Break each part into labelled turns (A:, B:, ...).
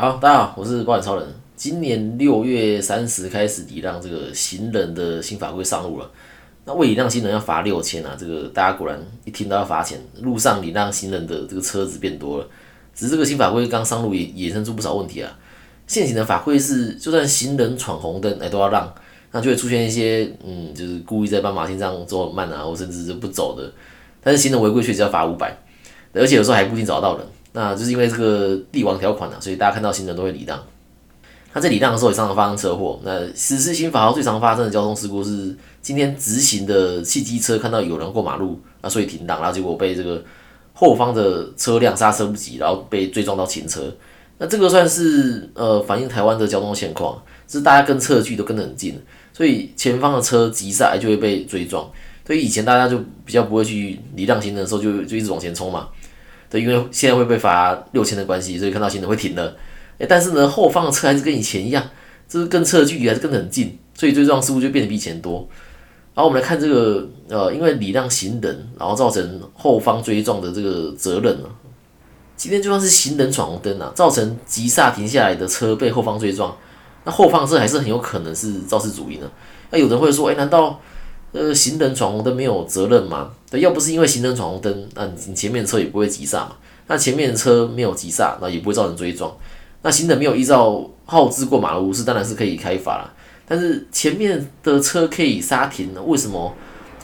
A: 好，大家好，我是保险超人。今年六月三十开始礼让这个行人的新法规上路了。那未礼让行人要罚六千啊，这个大家果然一听到要罚钱，路上礼让行人的这个车子变多了。只是这个新法规刚上路也衍生出不少问题啊。现行的法规是，就算行人闯红灯，哎都要让，那就会出现一些嗯，就是故意在斑马线上走很慢啊，或甚至是不走的。但是行人违规确实要罚五百，而且有时候还不一定找得到人。那就是因为这个帝王条款啊，所以大家看到行人都会礼让。他在礼让的时候也常常发生车祸。那实施新法后最常发生的交通事故是，今天直行的汽机车看到有人过马路啊，所以停档，然后结果被这个后方的车辆刹车不及，然后被追撞到前车。那这个算是呃反映台湾的交通现况，是大家跟车距都跟得很近，所以前方的车急刹就会被追撞。所以以前大家就比较不会去礼让行人的时候，就就一直往前冲嘛。对，因为现在会被罚六千的关系，所以看到行人会停了。诶，但是呢，后方的车还是跟以前一样，就是跟车的距离还是跟得很近，所以追撞事故就变得比以前多。然后我们来看这个，呃，因为礼让行人，然后造成后方追撞的这个责任呢。今天就算是行人闯红灯啊，造成急刹停下来的车被后方追撞，那后方车还是很有可能是肇事主因的。那有人会说，诶，难道？呃，行人闯红灯没有责任吗？对，要不是因为行人闯红灯，那你前面的车也不会急刹嘛。那前面的车没有急刹，那也不会造成追撞。那行人没有依照号志过马路是当然是可以开罚了。但是前面的车可以刹停呢，为什么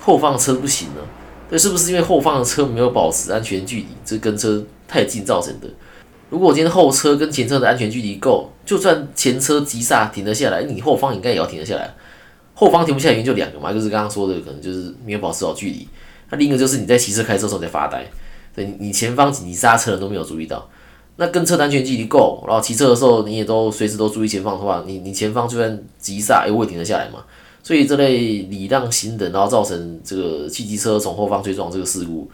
A: 后方的车不行呢？对是不是因为后方的车没有保持安全距离，这跟车太近造成的？如果今天后车跟前车的安全距离够，就算前车急刹停得下来，你后方应该也要停得下来。后方停不下来原因就两个嘛，就是刚刚说的，可能就是没有保持好距离。那另一个就是你在骑车开车的时候在发呆，对，你前方你刹车都没有注意到。那跟车的安全距离够，然后骑车的时候你也都随时都注意前方的话，你你前方就算急刹也会停得下来嘛。所以这类礼让行人，然后造成这个汽机车从后方追撞这个事故，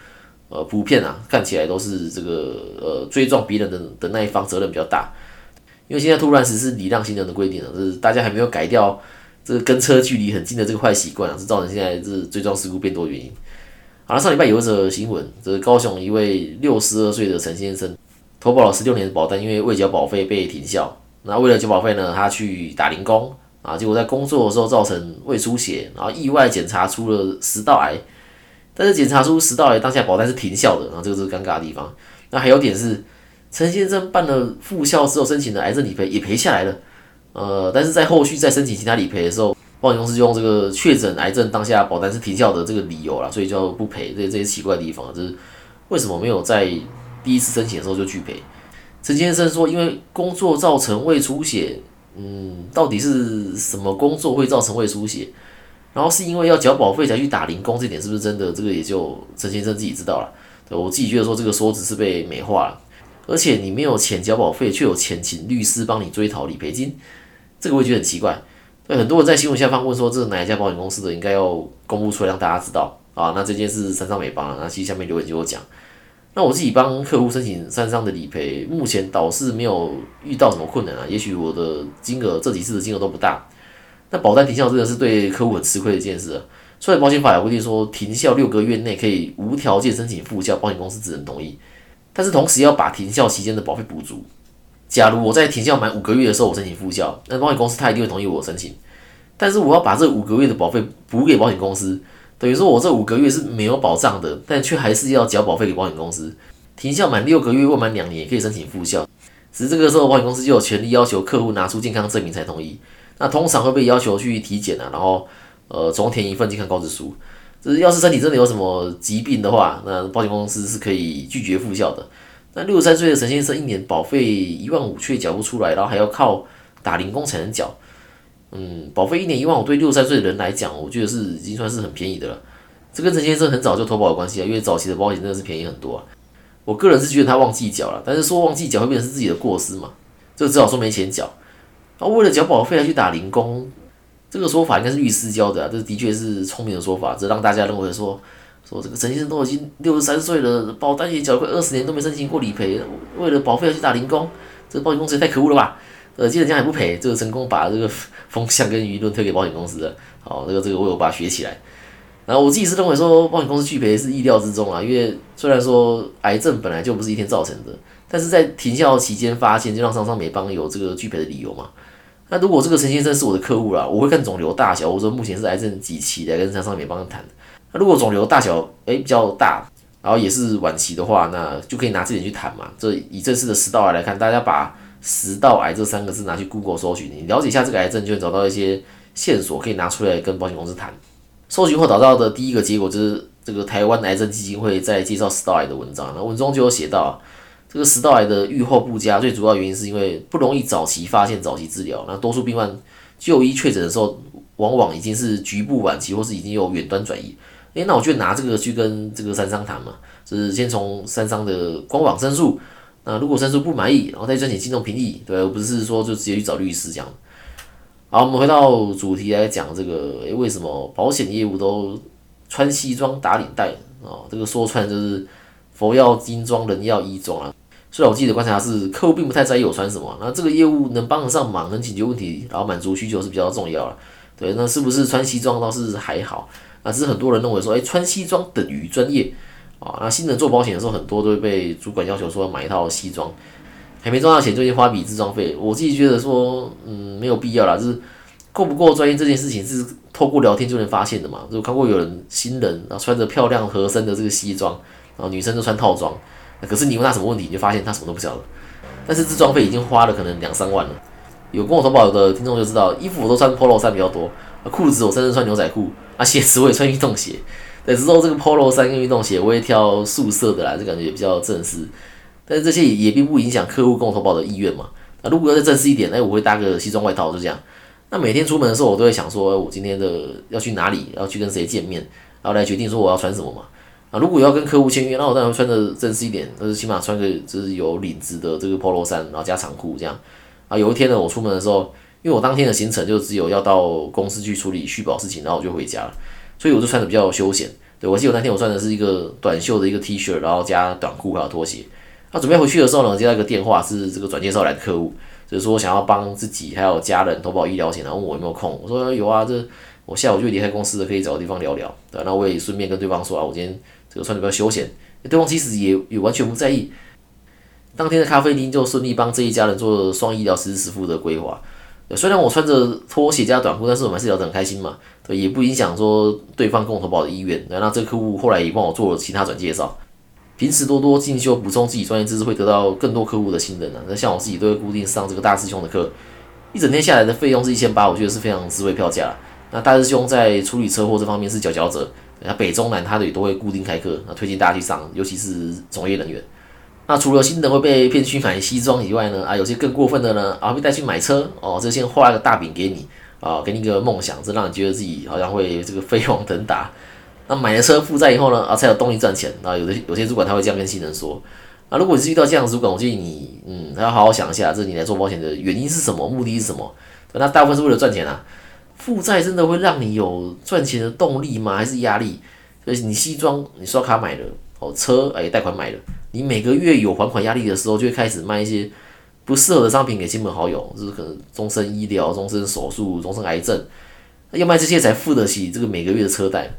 A: 呃，普遍啊看起来都是这个呃追撞别人的的那一方责任比较大。因为现在突然实施礼让行人的规定了，就是大家还没有改掉。这个跟车距离很近的这个坏习惯啊，是造成现在这追撞事故变多原因。好了，上礼拜有一则新闻，这是高雄一位六十二岁的陈先生，投保了十六年的保单，因为未缴保费被停效。那为了缴保费呢，他去打零工啊，结果在工作的时候造成胃出血，然后意外检查出了食道癌。但是检查出食道癌当下保单是停效的，然后这个是尴尬的地方。那还有点是，陈先生办了复效之后申请的癌症理赔也赔下来了。呃，但是在后续再申请其他理赔的时候，保险公司就用这个确诊癌症当下保单是停效的这个理由了，所以就不赔。这这些奇怪的地方，就是为什么没有在第一次申请的时候就拒赔？陈先生说，因为工作造成胃出血，嗯，到底是什么工作会造成胃出血？然后是因为要缴保费才去打零工，这点是不是真的？这个也就陈先生自己知道了。对我自己觉得说这个说辞是被美化了，而且你没有钱缴保费，却有钱请律师帮你追讨理赔金。这个我觉得很奇怪，对很多人在新闻下方问说，这是哪一家保险公司的，应该要公布出来让大家知道啊。那这件事三商美邦，那其实下面留言就有讲。那我自己帮客户申请三商的理赔，目前倒是没有遇到什么困难啊。也许我的金额这几次的金额都不大。那保单停效真的是对客户很吃亏的一件事啊。虽然保险法有规定说，停效六个月内可以无条件申请复效，保险公司只能同意，但是同时要把停效期间的保费补足。假如我在停效满五个月的时候，我申请复效，那保险公司他一定会同意我申请。但是我要把这五个月的保费补给保险公司，等于说我这五个月是没有保障的，但却还是要缴保费给保险公司。停效满六个月，未满两年可以申请复效，只是这个时候保险公司就有权利要求客户拿出健康证明才同意。那通常会被要求去体检啊，然后呃总填一份健康告知书。就是要是身体真的有什么疾病的话，那保险公司是可以拒绝复效的。那六十三岁的陈先生一年保费一万五却缴不出来，然后还要靠打零工才能缴。嗯，保费一年一万五对六十三岁的人来讲，我觉得是已经算是很便宜的了。这跟陈先生很早就投保有关系啊，因为早期的保险真的是便宜很多啊。我个人是觉得他忘记缴了，但是说忘记缴会变成是自己的过失嘛？这只好说没钱缴。然后为了缴保费还去打零工，这个说法应该是律师教的啊，这的确是聪明的说法，这让大家认为说。说这个陈先生都已经六十三岁了，保单也缴了快二十年都没申请过理赔，为了保费要去打零工，这保险公司也太可恶了吧？呃，既然这样还不赔，这个成功把这个风向跟舆论推给保险公司了。好，这个这个我有把它学起来。然后我自己是认为说，保险公司拒赔是意料之中啊，因为虽然说癌症本来就不是一天造成的，但是在停效期间发现，就让商商美邦有这个拒赔的理由嘛。那如果这个陈先生是我的客户啦，我会看肿瘤大小，我说目前是癌症几期来跟商商美邦谈。如果肿瘤大小诶比较大，然后也是晚期的话，那就可以拿这点去谈嘛。这以这次的食道癌来看，大家把食道癌这三个字拿去 Google 搜寻，你了解一下这个癌症，就会找到一些线索，可以拿出来跟保险公司谈。搜寻后找到的第一个结果就是这个台湾癌症基金会在介绍食道癌的文章，那文中就有写到。这个食道癌的预后不佳，最主要原因是因为不容易早期发现、早期治疗。那多数病患就医确诊的时候，往往已经是局部晚期，或是已经有远端转移。诶，那我就拿这个去跟这个三商谈嘛，就是先从三商的官网申诉。那如果申诉不满意，然后再申请金融评议，对，而不是说就直接去找律师这样。好，我们回到主题来讲这个，诶，为什么保险业务都穿西装打领带啊？这个说穿就是佛要金装，人要衣装啊。虽然我自己的观察是，客户并不太在意我穿什么，那这个业务能帮得上忙，能解决问题，然后满足需求是比较重要了。对，那是不是穿西装倒是还好，啊，只是很多人认为说，哎，穿西装等于专业啊。那新人做保险的时候，很多都会被主管要求说买一套西装，还没赚到钱就先花笔自装费。我自己觉得说，嗯，没有必要啦，就是够不够专业这件事情是透过聊天就能发现的嘛。就看过有人新人啊穿着漂亮合身的这个西装，然后女生就穿套装。可是你问他什么问题，你就发现他什么都不晓得。但是自装费已经花了可能两三万了。有跟我投保的听众就知道，衣服我都穿 polo 衫比较多，裤子我甚至穿牛仔裤，啊鞋子我也穿运动鞋。对，之后这个 polo 衫跟运动鞋我也挑素色的啦，就感觉也比较正式。但是这些也并不影响客户跟我投保的意愿嘛。那如果要再正式一点，哎，我会搭个西装外套，就这样。那每天出门的时候，我都会想说，我今天的要去哪里，要去跟谁见面，然后来决定说我要穿什么嘛。啊，如果要跟客户签约，那我当然穿的正式一点，就是起码穿个就是有领子的这个 polo 衫，然后加长裤这样。啊，有一天呢，我出门的时候，因为我当天的行程就只有要到公司去处理续保事情，然后我就回家了，所以我就穿的比较休闲。对我记得那天我穿的是一个短袖的一个 T 恤，然后加短裤还有拖鞋。那准备回去的时候呢，接到一个电话，是这个转介绍来的客户，就是说想要帮自己还有家人投保医疗险，然后问我有没有空。我说有啊，这我下午就离开公司了，可以找个地方聊聊。对，那我也顺便跟对方说啊，我今天。这个穿的比较休闲，对方其实也也完全不在意。当天的咖啡厅就顺利帮这一家人做双医疗实时付的规划。虽然我穿着拖鞋加短裤，但是我们还是聊得很开心嘛。对，也不影响说对方跟我投保的意愿。那这个客户后来也帮我做了其他转介绍。平时多多进修，补充自己专业知识，会得到更多客户的信任啊。那像我自己都会固定上这个大师兄的课，一整天下来的费用是一千八，我觉得是非常值回票价。那大师兄在处理车祸这方面是佼佼者。那北中南他的也都会固定开课，那推荐大家去上，尤其是从业人员。那除了新人会被骗去买西装以外呢，啊，有些更过分的呢，啊，被带去买车哦，这先画一个大饼给你啊，给你一个梦想，这让你觉得自己好像会这个飞黄腾达。那买了车负债以后呢，啊，才有动力赚钱。啊，有的有些主管他会这样跟新人说。啊，如果你是遇到这样的主管，我建议你，嗯，要好好想一下，这你来做保险的原因是什么，目的是什么？那大部分是为了赚钱啊。负债真的会让你有赚钱的动力吗？还是压力？所以你西装你刷卡买了，哦车哎贷款买了，你每个月有还款压力的时候，就会开始卖一些不适合的商品给亲朋好友，就是可能终身医疗、终身手术、终身癌症，要卖这些才付得起这个每个月的车贷，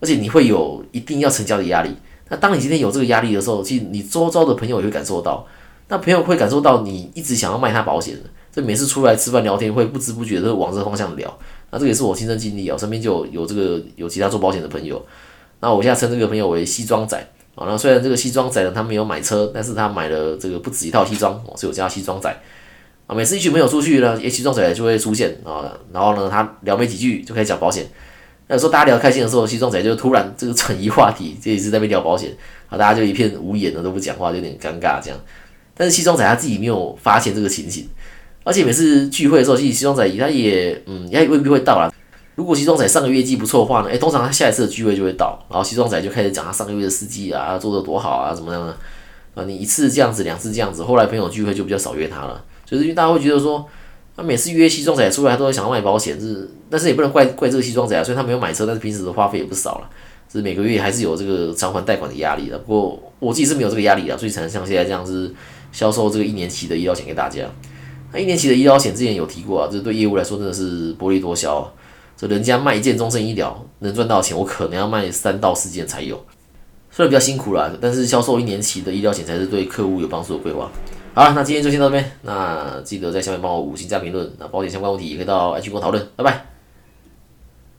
A: 而且你会有一定要成交的压力。那当你今天有这个压力的时候，其实你周遭的朋友也会感受到，那朋友会感受到你一直想要卖他保险的，这每次出来吃饭聊天会不知不觉的往这个方向聊。那这也是我亲身经历啊，身边就有有这个有其他做保险的朋友，那我现在称这个朋友为西装仔啊。那虽然这个西装仔呢，他没有买车，但是他买了这个不止一套西装，哦是有叫西装仔啊。每次一群朋友出去呢，诶，西装仔就会出现啊，然后呢，他聊没几句就开始讲保险。那有时候大家聊开心的时候，西装仔就突然这个转移话题，这一次在被聊保险啊，大家就一片无言的都不讲话，就有点尴尬这样。但是西装仔他自己没有发现这个情形。而且每次聚会的时候，其实西装仔他也嗯，也未必会到啦。如果西装仔上个月绩不错的话呢，诶，通常他下一次的聚会就会到，然后西装仔就开始讲他上个月的司机啊做的多好啊，怎么样呢？啊，你一次这样子，两次这样子，后来朋友聚会就比较少约他了，就是因为大家会觉得说，他每次约西装仔出来，他都会想要卖保险，是，但是也不能怪怪这个西装仔啊，所以他没有买车，但是平时的花费也不少了，是每个月还是有这个偿还贷款的压力的。不过我自己是没有这个压力的，所以才能像现在这样子销售这个一年期的医疗险给大家。那一年期的医疗险之前有提过啊，这对业务来说真的是薄利多销。这人家卖一件终身医疗能赚到钱，我可能要卖三到四件才有。虽然比较辛苦啦，但是销售一年期的医疗险才是对客户有帮助的规划。好了，那今天就先到这边，那记得在下面帮我五星加评论，那保险相关问题也可以到 h go 讨论，拜拜。